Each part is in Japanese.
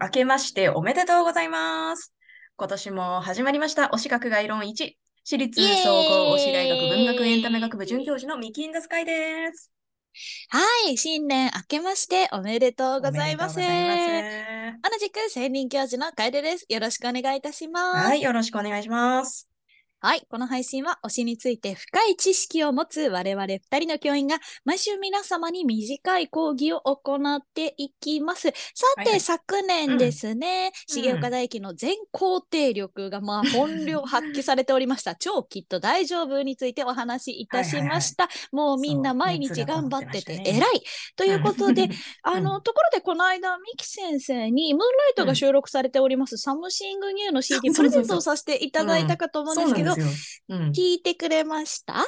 明けましておめでとうございます。今年も始まりました、推し学概論1、私立総合推し大学文学エンタメ学部准教授のミキインダスカイです。はい、新年明けましておめでとうございます。同じく専任教授の楓です。よろしくお願いいたしす。ます。はい、よろしくお願いします。はい、この配信は推しについて深い知識を持つ我々二人の教員が毎週皆様に短い講義を行っていきます。さて、はい。はい昨年ですね、うん。重岡大輝の全肯定力がまあ本領発揮されておりました。超きっと大丈夫についてお話しいたしました。もうみんな毎日頑張ってって偉い、ということで、あの、うん。ところでこの間、ミキ先生にムーンライトが収録されております、サムシングニューの CD プレゼントをさせていただいたかと思うんですけど、そうなん。聞いてくれました？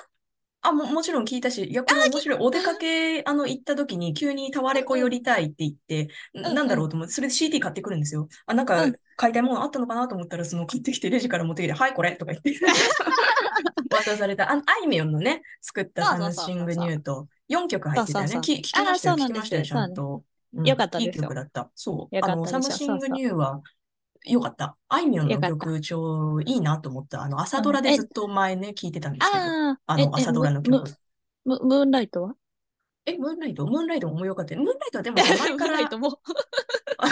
あ、も、もちろん聞いたし、いや、この面白い。お出かけ、あの、行った時に、急にタワレコ寄りたいって言って、んなんだろうと思って、それで CD 買ってくるんですよ。あ、なんかうん、買いたいものあったのかなと思ったら、その、買ってきて、レジから持ってきて、はい、これとか言って、渡された。あの、あいみょんのね、作った Something New と、4曲入ってたよね。そうそうそうき聞きましたよ、聞きましたよ、ちゃんと。うんよかったですよいい曲だった。そう。あの、 Something New は、よかった。あいみょんの曲、超いいなと思った。あの、朝ドラでずっと前ね、聞いてたんですけど、あの、朝ドラの曲。ムムーンライトは？え、ムーンライト？ムーンライトも良かったよ。ムーンライトはでも 前から、も。あ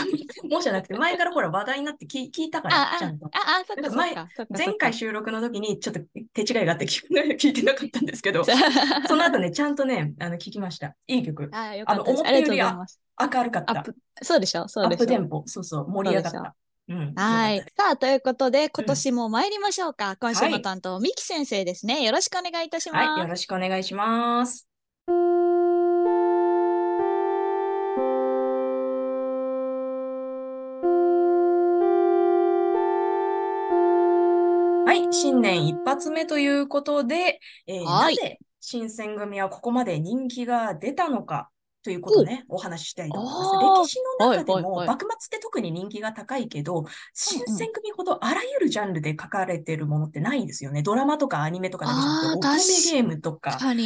もうじゃなくて、前からほら話題になって聞 聞いたから、あちゃんと。あ、ああ、そっか前。前回収録の時にちょっと手違いがあって聞 いてなかったんですけど、その後ね、ちゃんとね、あの聞きました。いい曲。ああ、よかった。あの思ったより。明るかった。そうでしょそうアでしょップテンポ。そうそう、盛り上がった。うん。はい。さあ、ということで、今年も参りましょうか。今週はいの担当、ミキ先生ですね。よろしくお願いいたします。はい、よろしくお願いします。はい、新年一発目ということで、えーはいなぜ新選組はここまで人気が出たのかということをね、お話ししたいと思います。歴史の中でも、幕末って特に人気が高いけど、新選組ほどあらゆるジャンルで書かれてるものってないですよね。ドラマとかアニメとか乙女確ゲームとか。もう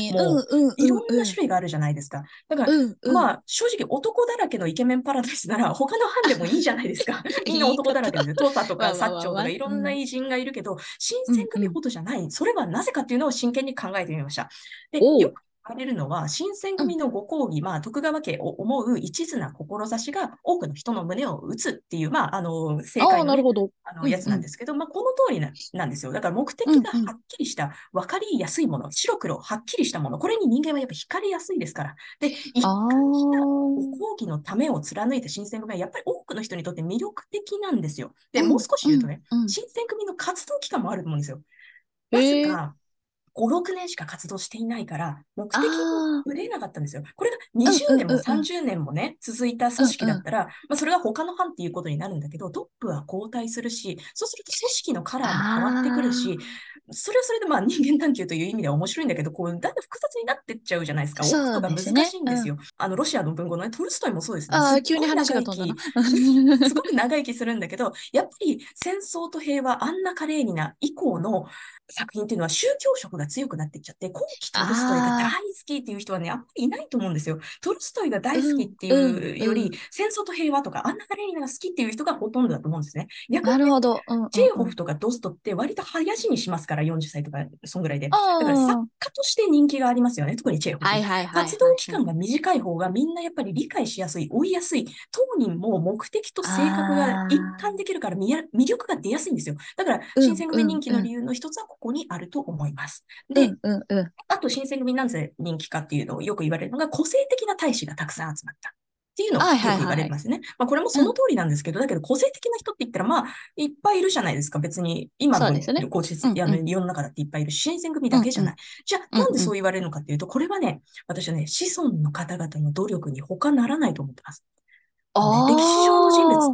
いろんうんな種類があるじゃないですか。だから。まあ、正直男だらけのイケメンパラダイスなら他の班でもいいじゃないですか。みんな男だらけですよ。トータとかまあまあまあサッチョウとかいろんな偉人がいるけど、新選組ほどじゃない。それはなぜかっていうのを真剣に考えてみました。で、よく言われるのは、新選組のご講義、まあ、徳川家を思う一途な志が多くの人の胸を打つっていう、まあ、あの、正解のねなるほど。あの、うんうんやつなんですけど、まあ、この通りななんですよ。だから目的がはっきりした、わかりやすいもの、白黒、はっきりしたもの、これに人間はやっぱ光りやすいですから。で、一あ貫したあ。ご講義のためを貫いた新選組はやっぱり多くの人にとって魅力的なんですよ。で、うんもう少し言うとね、うんうん新選組の活動期間もあると思うんですよ。へーなぜか、5、6年しか活動していないから、目的をあぶれなかったんですよ。これが20年もうんうんうんうん30年もね、続いた組織だったら、まあ、それが他の班っていうことになるんだけど、トップは交代するし、そうすると組織のカラーも変わってくるし、それはそれでまあ人間探求という意味では面白いんだけど、こう、だんだん複雑になってっちゃうじゃないですか。そう奥とか難しいんですよ。あの、ロシアの文豪のね、トルストイもそうですね。ああ、す急に話が飛んだ。すごく長生きするんだけど、やっぱり戦争と平和、アンナ・カレーニナ以降の作品っていうのは宗教色が強くなっていっちゃって、後期トルストイが大好きっていう人はね、あんまりいないと思うんですよ。トルストイが大好きっていうより、うんうん戦争と平和とかアンナ・カレーニナが好きっていう人がほとんどだと思うんですね。逆にねなるほど。うんうんうんチェーホフとかドストって割と早死にしますから、40歳とか、そんぐらいで。だあから作あ。家として人気がありますよね、特にチェーホフ。はいはいはいはい。活動期間が短い方がみんなやっぱり理解しやすい、追いやすい、当人も目的と性格が一貫できるから魅力が出やすいんですよ。だから、うん新選組人気の理由の一つはここにあると思います。でうん、うんうん。あと新選組なぜ人気かっていうのをよく言われるのが、個性的な大使がたくさん集まった。っていうのをよくはいはいはい言われますね。まあこれもその通りなんですけど、だけど個性的な人って言ったら、まあ、いっぱいいるじゃないですか。別に、今のねこう実うんうんあの世の中だっていっぱいいるし、新選組だけじゃない。じゃあ、うんうんなんでそう言われるのかっていうと、これはね、私はね、子孫の方々の努力に他ならないと思ってます。歴史上の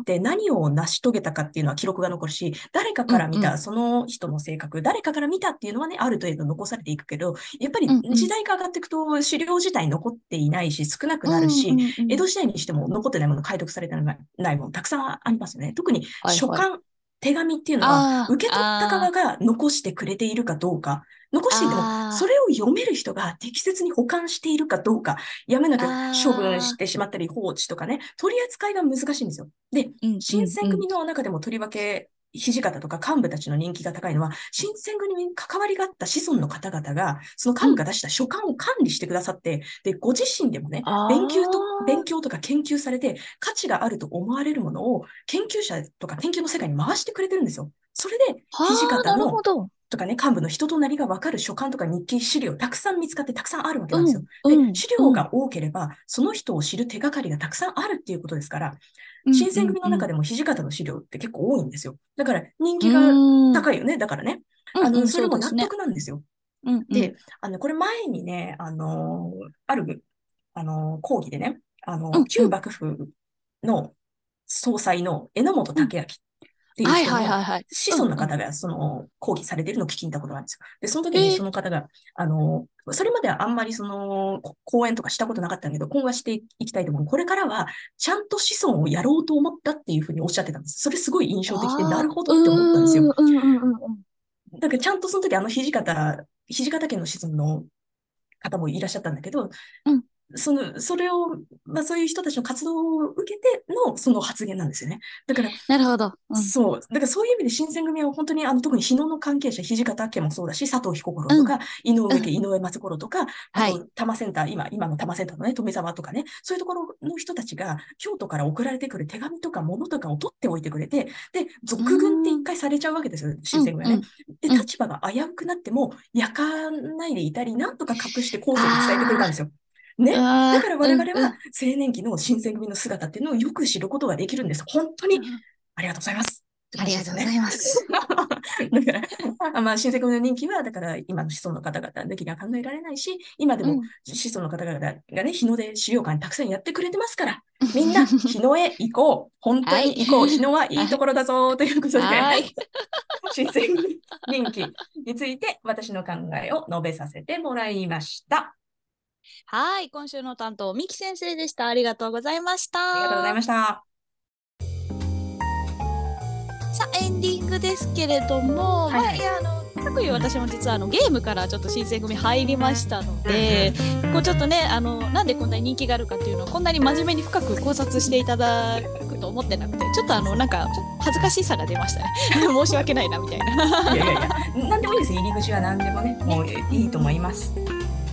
って何を成し遂げたかっていうのは記録が残るし、誰かから見うん。うたその人の性格、誰かから見たっていうのはね、ある程度残されていくけど、やっぱりうんうん。時代が上がっていくと資料自体残っていないし、少なくなるし、うんうんうん江戸時代にしても残ってないもの、解読されてないないもの、たくさんありますよね。特にはいはい。書簡、手紙っていうのは、受け取った側が残してくれているかどうか、残していても、それを読める人が適切に保管しているかどうか、やめなきゃあー。処分してしまったり放置とかね、取り扱いが難しいんですよ。で、うん新選うん。組の中でもとりわけ、土方とか幹部たちの人気が高いのは、新選組に関わりがあった子孫の方々が、その幹部が出した書簡を管理してくださって、で、ご自身でもね勉強と、勉強とか研究されて、価値があると思われるものを、研究者とか研究の世界に回してくれてるんですよ。それで、土方の。とかね、幹部の人となりが分かる書簡とか日記資料たくさん見つかってたくさんあるわけなんですよ。うんうんで、資料が多ければ、その人を知る手がかりがたくさんあるっていうことですから、新選組の中でも土方の資料って結構多いんですよ。だから人気が高いよね。だからね。あの、それも納得なんですよ。うんうん、で、あの、これ前にね、あの、ある、あの、講義でね、あのうんうん、旧幕府の総裁の榎本武明っていうはい人のはいはいはい。子孫の方がその講義されてるのを聞いたことがあるんですよ。で、その時にえーその方が、あの、それまではあんまりそのこ講演とかしたことなかったんだけど、今後はしていきたいと思う。これからはちゃんと子孫をやろうと思ったっていうふうにおっしゃってたんです。それすごい印象的で、なるほどって思ったんですよ。うんうんうんうんだからちゃんとその時あの土方、土方家の子孫の方もいらっしゃったんだけど、うんその、それを、まあそういう人たちの活動を受けてのその発言なんですよね。だから、なるほど。うんそう。だからそういう意味で新選組は本当にあの特に日野の関係者、土方家もそうだし、佐藤彦五郎とか、井上家、井上松五郎とか、あはいと多摩センター、今、今の多摩センターのね、富沢とかね、そういうところの人たちが京都から送られてくる手紙とか物とかを取っておいてくれて、で、俗軍って一回されちゃうわけですよ、新選組はね。で、うん立場が危うくなっても、焼かないでいたり、なんとか隠して後世に伝えてくれたんですよ。ね。だだから我々は青年期の新選組の姿っていうのをよく知ることができるんです。本当にありがとうございます。ありがとうござ。います。だから、あまあ、新選組の人気は、だから今の子孫の方々だけが考えられないし、今でも子孫の方々がね、日野で資料館たくさんやってくれてますから、みんな日野へ行こう。本当に行こう。はい日野はいいところだぞ。ということで、はい。新選組人気について私の考えを述べさせてもらいました。はい。今週の担当、みき先生でした。ありがとうございました。ありがとうございました。さあエンディングですけれども、はいまあいやあの各いう私も実はあのゲームからちょっと新選組入りましたので、こうちょっとねあのなんでこんなに人気があるかっていうのをこんなに真面目に深く考察していただくと思ってなくてちょっとあのなんか恥ずかしさが出ましたね 申し訳ないなみたいな。いやいやいや、なんでもいいです。入り口は何でもね、もういいと思います。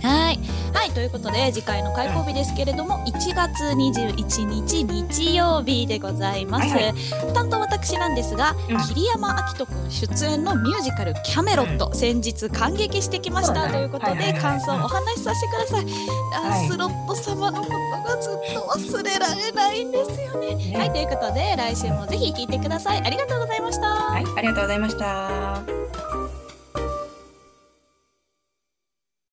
はい。はい。ということで、次回の開講日ですけれども、1月21日日曜日でございます。はい担当私なんですが、うん桐山明人君出演のミュージカルキャメロット、先日感激してきました、ねということで、はいはいはい感想をお話しさせてください。あはいスロット様のことがずっと忘れられないんですよね。ねはい。ということで、来週もぜひ聞いてください。ありがとうございました。はい、ありがとうございました。